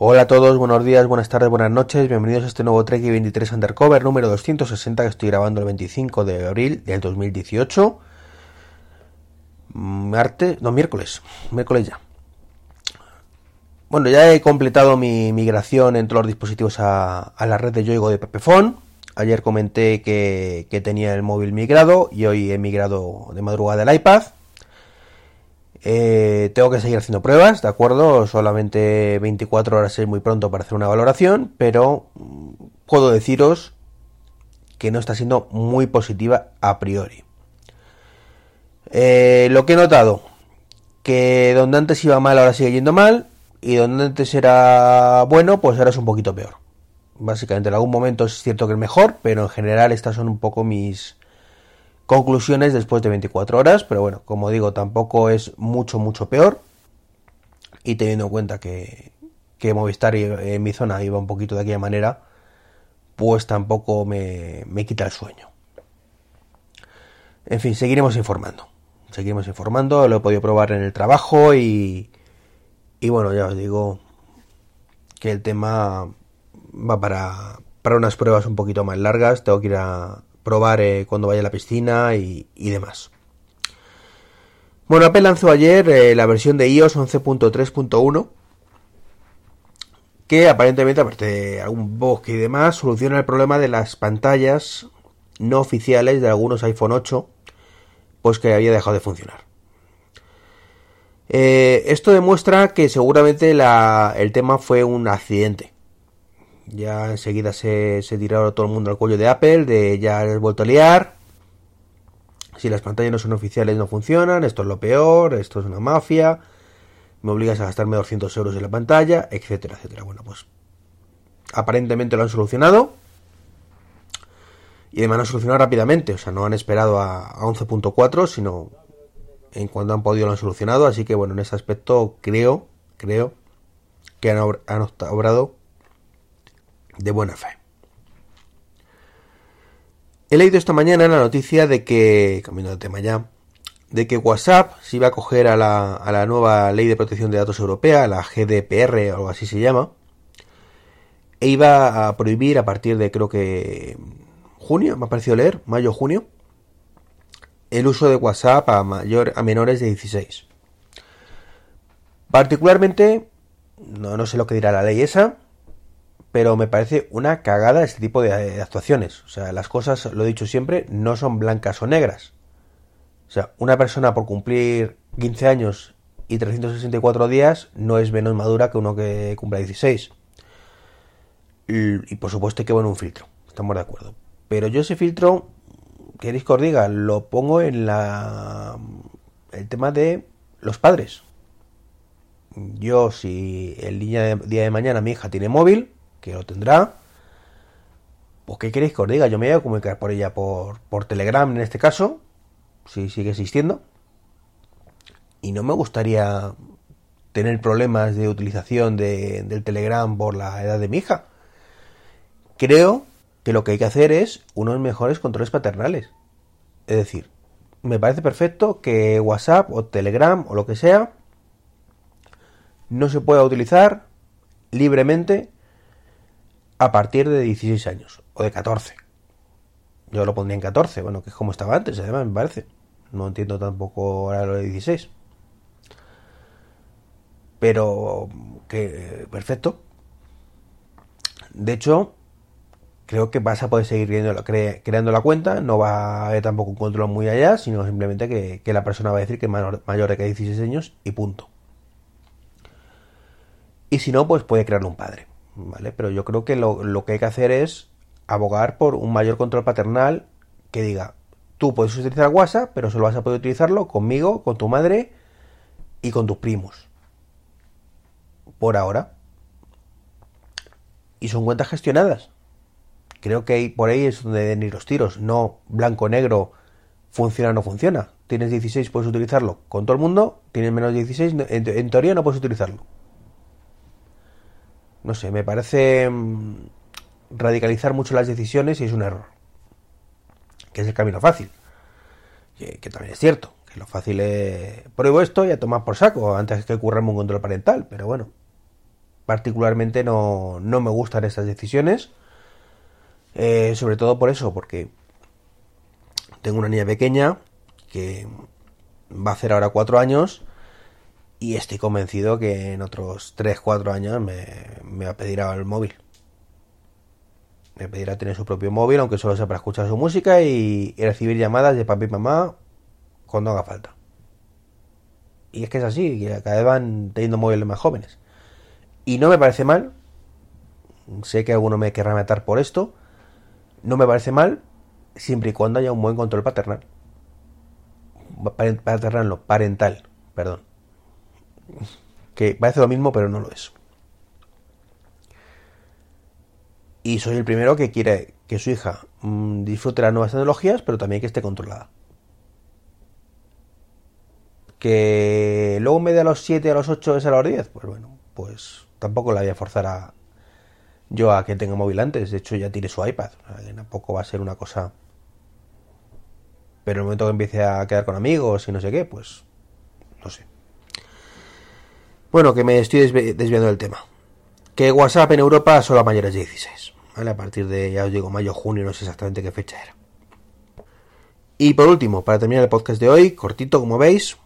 Hola a todos, buenos días, buenas tardes, buenas noches, bienvenidos a este nuevo Trek 23 Undercover número 260 que estoy grabando el 25 de abril del 2018. Martes, no, miércoles, miércoles ya. Bueno, ya he completado mi migración entre los dispositivos a, la red de Yoigo de Pepefon. Ayer comenté que, que tenía el móvil migrado y hoy he migrado de madrugada el iPad. Eh, tengo que seguir haciendo pruebas, ¿de acuerdo? Solamente 24 horas es muy pronto para hacer una valoración, pero mm, puedo deciros que no está siendo muy positiva a priori. Eh, lo que he notado, que donde antes iba mal ahora sigue yendo mal, y donde antes era bueno, pues ahora es un poquito peor. Básicamente en algún momento es cierto que es mejor, pero en general estas son un poco mis, conclusiones después de 24 horas, pero bueno, como digo, tampoco es mucho, mucho peor. Y teniendo en cuenta que, Movistar en mi zona iba un poquito de aquella manera, pues tampoco me, me quita el sueño. En fin, seguiremos informando. Seguiremos informando, lo he podido probar en el trabajo y, y bueno, ya os digo que el tema va para, para unas pruebas un poquito más largas. Tengo que ir a, probar eh, cuando vaya a la piscina y, demás. Bueno, Apple lanzó ayer eh, la versión de iOS 11.3.1 que aparentemente, aparte de algún bug y demás, soluciona el problema de las pantallas no oficiales de algunos iPhone 8, pues que había dejado de funcionar. Eh, esto demuestra que seguramente el tema fue un accidente. Ya enseguida se, se tiraron todo el mundo al cuello de Apple, de ya he vuelto a liar. Si las pantallas no son oficiales no funcionan, esto es lo peor, esto es una mafia, me obligas a gastarme 200 euros en la pantalla, etcétera, etcétera. Bueno, pues aparentemente lo han solucionado. Y además lo han solucionado rápidamente, o sea, no han esperado a, 11.4, sino en cuanto han podido lo han solucionado. Así que bueno, en ese aspecto creo, creo que han, han obrado de buena fe. He leído esta mañana la noticia de que, cambiando de tema ya, de que WhatsApp se iba a coger a la, a la nueva ley de protección de datos europea, la GDPR o algo así se llama, e iba a prohibir a partir de creo que junio, me ha parecido leer, mayo junio, el uso de WhatsApp a, mayor, a menores de 16. Particularmente, no, no sé lo que dirá la ley esa, pero me parece una cagada este tipo de, actuaciones. O sea, las cosas, lo he dicho siempre, no son blancas o negras. O sea, una persona por cumplir 15 años y 364 días no es menos madura que uno que cumpla 16. Y, por supuesto hay que poner un filtro, estamos de acuerdo. Pero yo ese filtro, queréis que os diga, lo pongo en la el tema de los padres. Yo, si el día día de mañana mi hija tiene móvil, que lo tendrá. Pues qué queréis que os diga, yo me voy a comunicar por ella por, por Telegram en este caso, si sigue existiendo. Y no me gustaría tener problemas de utilización de, del Telegram por la edad de mi hija. Creo que lo que hay que hacer es unos mejores controles paternales. Es decir, me parece perfecto que WhatsApp o Telegram o lo que sea no se pueda utilizar libremente a partir de 16 años o de 14. Yo lo pondría en 14, bueno, que es como estaba antes, además, me parece. No entiendo tampoco ahora lo de 16. Pero que perfecto. De hecho, creo que vas a poder seguir creando, la cuenta. No va a haber tampoco un control muy allá, sino simplemente que, la persona va a decir que es mayor, mayor de que 16 años y punto. Y si no, pues puede crearle un padre. ¿Vale? Pero yo creo que lo, que hay que hacer es abogar por un mayor control paternal que diga, tú puedes utilizar WhatsApp, pero solo vas a poder utilizarlo conmigo, con tu madre y con tus primos. Por ahora. Y son cuentas gestionadas. Creo que por ahí es donde deben ir los tiros. No blanco-negro, funciona o no funciona. Tienes 16, puedes utilizarlo con todo el mundo. Tienes menos de 16, en teoría no puedes utilizarlo no sé, me parece mm, radicalizar mucho las decisiones y es un error. Que es el camino fácil. Que, también es cierto, que lo fácil es pruebo esto y a tomar por saco antes que currarme un control parental, pero bueno. particularmente no, no me gustan estas decisiones. Eh, sobre todo por eso, porque tengo una niña pequeña que va a hacer ahora cuatro años y estoy convencido que en otros tres, cuatro años me, me va a pedir el móvil. Me pedirá tener su propio móvil, aunque solo sea para escuchar su música y, y recibir llamadas de papi y mamá cuando haga falta. Y es que es así, que cada vez van teniendo móviles más jóvenes. Y no me parece mal. Sé que alguno me querrá matar por esto. No me parece mal siempre y cuando haya un buen control paternal. Paternal, no, parental, perdón. Que parece lo mismo, pero no lo es. Y soy el primero que quiere que su hija mmm, disfrute las nuevas tecnologías, pero también que esté controlada. Que luego me dé a los 7, a los 8 es a los 10, pues bueno, pues tampoco la voy a forzar a yo a que tenga móvil antes. De hecho, ya tiene su iPad. O sea, tampoco va a ser una cosa. Pero en el momento que empiece a quedar con amigos y no sé qué, pues no sé. Bueno, que me estoy desvi desviando del tema. Que WhatsApp en Europa solo a mayores de 16. ¿vale? A partir de, ya os digo, mayo, junio, no sé exactamente qué fecha era. Y por último, para terminar el podcast de hoy, cortito como veis,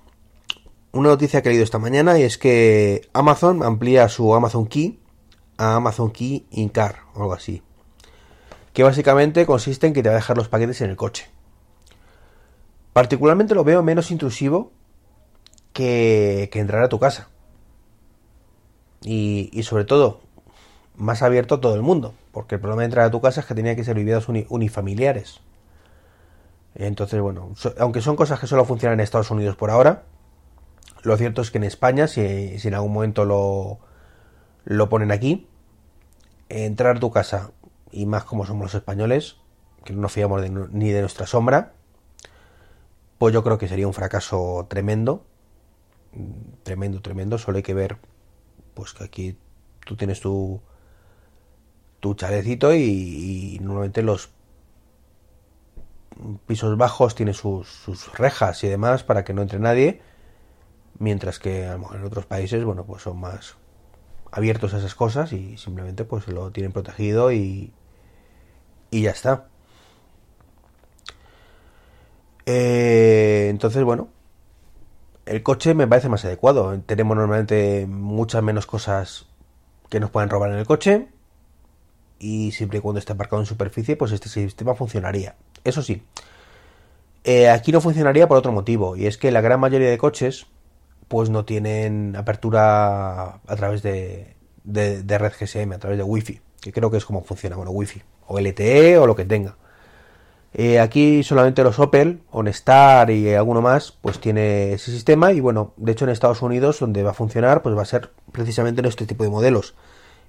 una noticia que he leído esta mañana y es que Amazon amplía su Amazon Key a Amazon Key in Car o algo así. Que básicamente consiste en que te va a dejar los paquetes en el coche. Particularmente lo veo menos intrusivo que, que entrar a tu casa. Y, y, sobre todo, más abierto a todo el mundo. Porque el problema de entrar a tu casa es que tenía que ser viviendas uni, unifamiliares. Entonces, bueno, aunque son cosas que solo funcionan en Estados Unidos por ahora, lo cierto es que en España, si, si en algún momento lo, lo ponen aquí, entrar a tu casa, y más como somos los españoles, que no nos fiamos de, ni de nuestra sombra, pues yo creo que sería un fracaso tremendo, tremendo, tremendo, solo hay que ver, pues que aquí tú tienes tu, tu chalecito y, normalmente los pisos bajos tienen sus, sus, rejas y demás para que no entre nadie, mientras que a lo mejor en otros países, bueno, pues son más abiertos a esas cosas y simplemente pues lo tienen protegido y, y ya está. Eh, entonces, bueno, el coche me parece más adecuado. Tenemos normalmente muchas menos cosas que nos pueden robar en el coche y siempre y cuando esté aparcado en superficie, pues este sistema funcionaría. Eso sí, eh, aquí no funcionaría por otro motivo y es que la gran mayoría de coches pues no tienen apertura a través de, de, de, red GSM, a través de Wi-Fi, que creo que es como funciona, bueno, Wi-Fi, o LTE o lo que tenga. Eh, aquí solamente los Opel, OnStar y alguno más, pues tiene ese sistema y bueno, de hecho en Estados Unidos donde va a funcionar, pues va a ser precisamente en este tipo de modelos.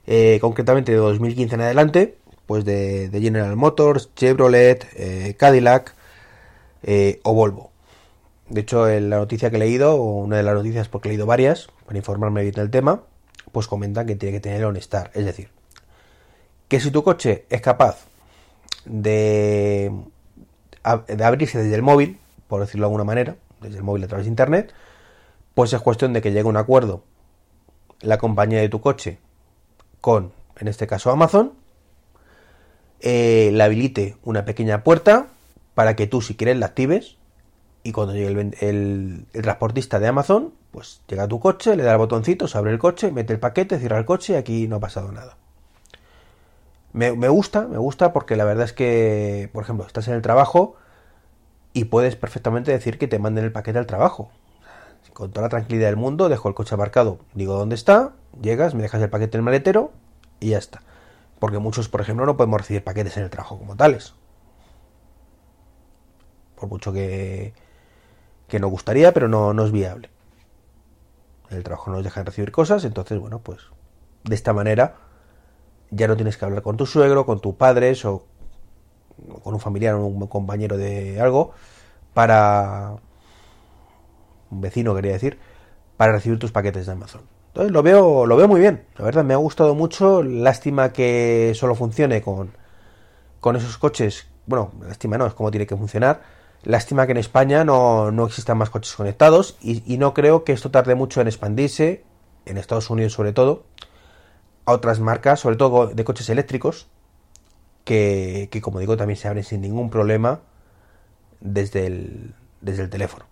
Eh, concretamente de 2015 en adelante, pues de, General Motors, Chevrolet, eh, Cadillac o Volvo. De hecho, en la noticia que he leído, o una de las noticias porque he leído varias, para informarme bien del tema, pues comentan que tiene que tener OnStar. Es decir, que si tu coche es capaz de, de abrirse desde el móvil, por decirlo de alguna manera, desde el móvil a través de internet, pues es cuestión de que llegue un acuerdo la compañía de tu coche con, en este caso, Amazon, eh, le habilite una pequeña puerta para que tú, si quieres, la actives y cuando llegue el, el, el, transportista de Amazon, pues llega a tu coche, le da el botoncito, se abre el coche, mete el paquete, cierra el coche y aquí no ha pasado nada. Me, gusta, me gusta porque la verdad es que, por ejemplo, estás en el trabajo y puedes perfectamente decir que te manden el paquete al trabajo. Con toda la tranquilidad del mundo, dejo el coche aparcado, digo dónde está, llegas, me dejas el paquete en el maletero y ya está. Porque muchos, por ejemplo, no podemos recibir paquetes en el trabajo como tales. Por mucho que, que nos gustaría, pero no, no es viable. El trabajo no nos deja de recibir cosas, entonces, bueno, pues de esta manera ya no tienes que hablar con tu suegro, con tus padres o con un familiar o un compañero de algo para un vecino quería decir para recibir tus paquetes de Amazon. Entonces lo veo lo veo muy bien, la verdad me ha gustado mucho, lástima que solo funcione con con esos coches, bueno, lástima no, es como tiene que funcionar. Lástima que en España no, no existan más coches conectados y, y, no creo que esto tarde mucho en expandirse, en Estados Unidos sobre todo, a otras marcas, sobre todo de coches eléctricos, que, que como digo también se abren sin ningún problema desde el, desde el teléfono.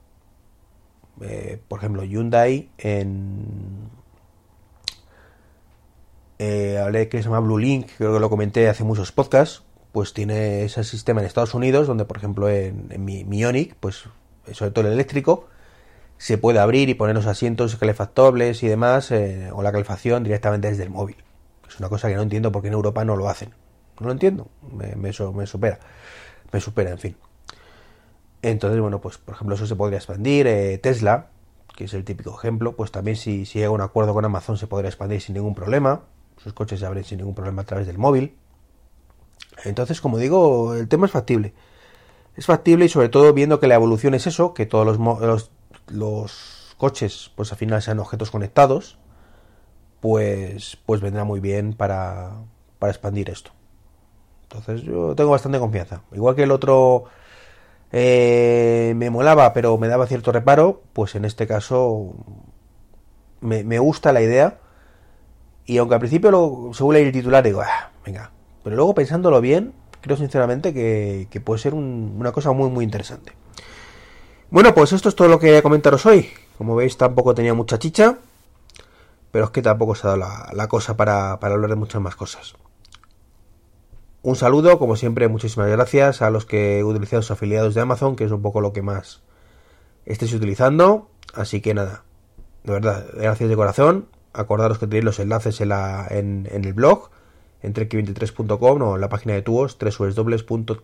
Eh, por ejemplo, Hyundai en... Eh, hablé que se llama Blue Link, creo que lo comenté hace muchos podcasts, pues tiene ese sistema en Estados Unidos, donde por ejemplo en, mi, mi Ioniq, pues sobre todo el eléctrico, se puede abrir y poner los asientos calefactables y demás, eh, o la calefacción directamente desde el móvil. Es una cosa que no entiendo por qué en Europa no lo hacen. No lo entiendo, me, me, me supera. Me supera, en fin. Entonces, bueno, pues por ejemplo eso se podría expandir. Eh, Tesla, que es el típico ejemplo, pues también si, si llega un acuerdo con Amazon se podría expandir sin ningún problema. Sus coches se abren sin ningún problema a través del móvil. Entonces, como digo, el tema es factible. Es factible y sobre todo viendo que la evolución es eso, que todos los, los, coches pues al final sean objetos conectados, pues, pues vendrá muy bien para, para expandir esto. Entonces yo tengo bastante confianza. Igual que el otro eh, me molaba, pero me daba cierto reparo, pues en este caso me, me gusta la idea. Y aunque al principio lo, se vuelve a ir titular, digo, ah, venga. Pero luego pensándolo bien, creo sinceramente que, que puede ser un, una cosa muy, muy interesante. Bueno, pues esto es todo lo que a comentaros hoy. Como veis, tampoco tenía mucha chicha, pero es que tampoco se ha dado la, la cosa para, para hablar de muchas más cosas. Un saludo, como siempre, muchísimas gracias a los que utilizado sus afiliados de Amazon, que es un poco lo que más estéis utilizando. Así que nada, de verdad, gracias de corazón. Acordaros que tenéis los enlaces en, la, en, en el blog, en trek23.com o en la página de tuos, www.twos.es.